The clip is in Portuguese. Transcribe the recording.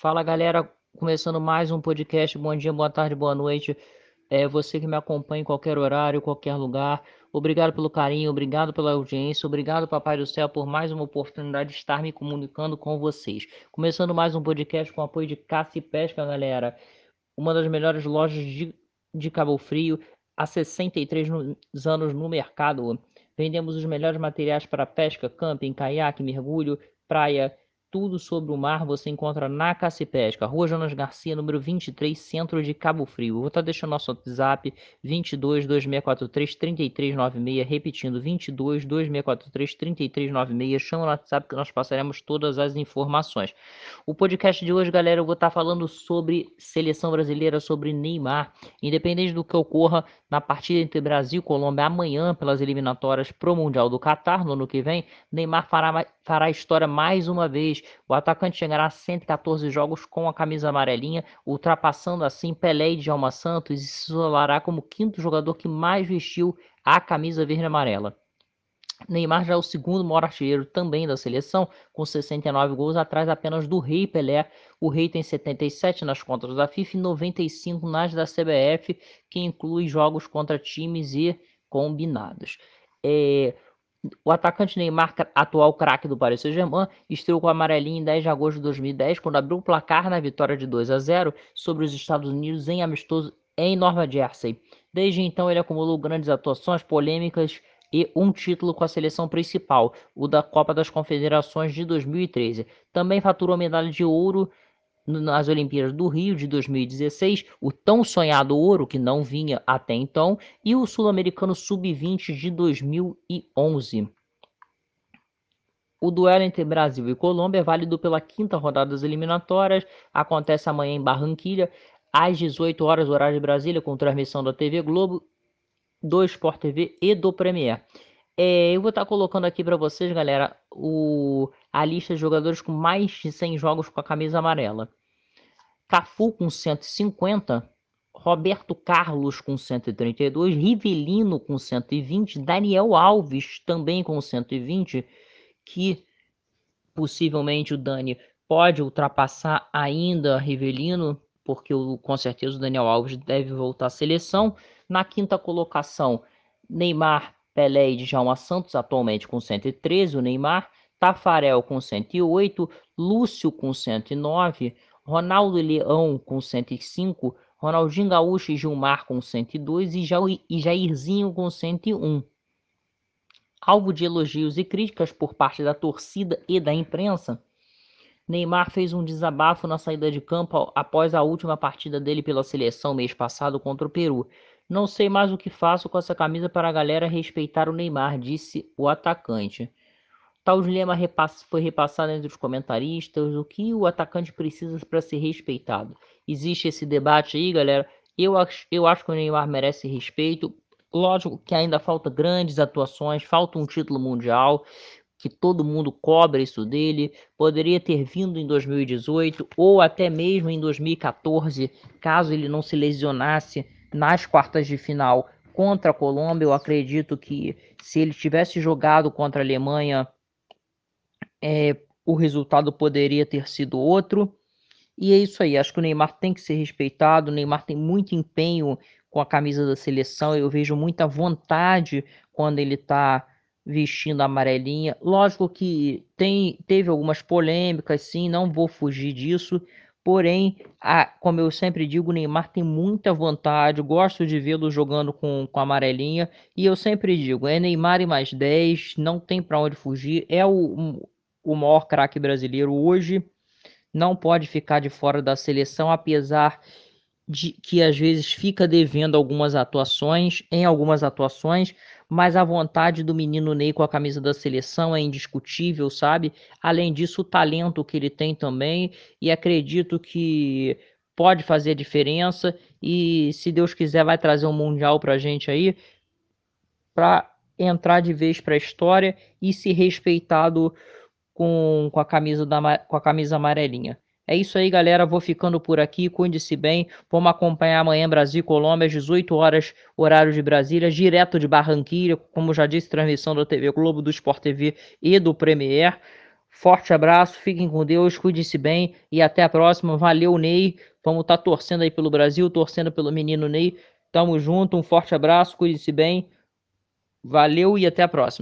Fala galera, começando mais um podcast. Bom dia, boa tarde, boa noite. É, você que me acompanha em qualquer horário, qualquer lugar. Obrigado pelo carinho, obrigado pela audiência, obrigado, Papai do Céu, por mais uma oportunidade de estar me comunicando com vocês. Começando mais um podcast com apoio de Caça e Pesca, galera. Uma das melhores lojas de, de Cabo Frio, há 63 anos no mercado. Vendemos os melhores materiais para pesca, camping, caiaque, mergulho, praia, tudo sobre o mar você encontra na Caça Pesca, Rua Jonas Garcia, número 23, centro de Cabo Frio. vou estar tá deixando nosso WhatsApp 22 2643 3396, repetindo 22 2643 3396. Chama no WhatsApp que nós passaremos todas as informações. O podcast de hoje, galera, eu vou estar tá falando sobre seleção brasileira, sobre Neymar. Independente do que ocorra na partida entre Brasil e Colômbia amanhã pelas eliminatórias pro Mundial do Catar no ano que vem, Neymar fará, fará história mais uma vez o atacante chegará a 114 jogos com a camisa amarelinha, ultrapassando assim Pelé e Djalma Santos e se isolará como quinto jogador que mais vestiu a camisa verde e amarela. Neymar já é o segundo maior artilheiro também da seleção, com 69 gols, atrás apenas do Rei Pelé. O Rei tem 77 nas contas da FIFA e 95 nas da CBF, que inclui jogos contra times e combinados. É, o atacante Neymar, atual craque do Paris Saint-Germain, estreou com o amarelinho em 10 de agosto de 2010, quando abriu o placar na vitória de 2 a 0 sobre os Estados Unidos em amistoso em Nova Jersey. Desde então, ele acumulou grandes atuações polêmicas e um título com a seleção principal, o da Copa das Confederações de 2013. Também faturou medalha de ouro nas Olimpíadas do Rio de 2016, o tão sonhado ouro que não vinha até então, e o Sul-Americano Sub-20 de 2011. O duelo entre Brasil e Colômbia é válido pela quinta rodada das eliminatórias, acontece amanhã em Barranquilha, às 18 horas, horário de Brasília, com transmissão da TV Globo, do Sport TV e do Premier. É, eu vou estar colocando aqui para vocês, galera, o, a lista de jogadores com mais de 100 jogos com a camisa amarela. Cafu com 150, Roberto Carlos com 132, Rivelino com 120, Daniel Alves também com 120, que possivelmente o Dani pode ultrapassar ainda Rivelino, porque o, com certeza o Daniel Alves deve voltar à seleção. Na quinta colocação, Neymar, Pelé e Djalma Santos, atualmente com 113, o Neymar, Tafarel com 108, Lúcio com 109, Ronaldo Leão com 105, Ronaldinho Gaúcho e Gilmar com 102 e Jairzinho com 101. Alvo de elogios e críticas por parte da torcida e da imprensa, Neymar fez um desabafo na saída de campo após a última partida dele pela seleção mês passado contra o Peru. Não sei mais o que faço com essa camisa para a galera respeitar o Neymar, disse o atacante. Tal dilema foi repassado entre os comentaristas, o que o atacante precisa para ser respeitado. Existe esse debate aí, galera. Eu acho, eu acho que o Neymar merece respeito. Lógico que ainda falta grandes atuações, falta um título mundial, que todo mundo cobra isso dele. Poderia ter vindo em 2018 ou até mesmo em 2014, caso ele não se lesionasse nas quartas de final contra a Colômbia. Eu acredito que se ele tivesse jogado contra a Alemanha é, o resultado poderia ter sido outro. E é isso aí. Acho que o Neymar tem que ser respeitado. O Neymar tem muito empenho com a camisa da seleção. Eu vejo muita vontade quando ele está vestindo a amarelinha. Lógico que tem, teve algumas polêmicas, sim, não vou fugir disso. Porém, a, como eu sempre digo, o Neymar tem muita vontade, gosto de vê-lo jogando com, com a amarelinha. E eu sempre digo, é Neymar e mais 10, não tem para onde fugir. É o, o maior craque brasileiro hoje, não pode ficar de fora da seleção, apesar de que às vezes fica devendo algumas atuações, em algumas atuações, mas a vontade do menino Ney com a camisa da seleção é indiscutível, sabe? Além disso, o talento que ele tem também, e acredito que pode fazer a diferença, e se Deus quiser, vai trazer um Mundial pra gente aí, para entrar de vez para a história e se respeitado com, com, a camisa da, com a camisa amarelinha. É isso aí, galera. Vou ficando por aqui. Cuide-se bem. Vamos acompanhar amanhã Brasil e Colômbia, às 18 horas, horário de Brasília, direto de Barranquilla, como já disse, transmissão da TV Globo, do Sport TV e do Premier. Forte abraço, fiquem com Deus, cuide-se bem e até a próxima. Valeu, Ney. Vamos estar tá torcendo aí pelo Brasil, torcendo pelo menino Ney. Tamo junto, um forte abraço, cuide-se bem. Valeu e até a próxima.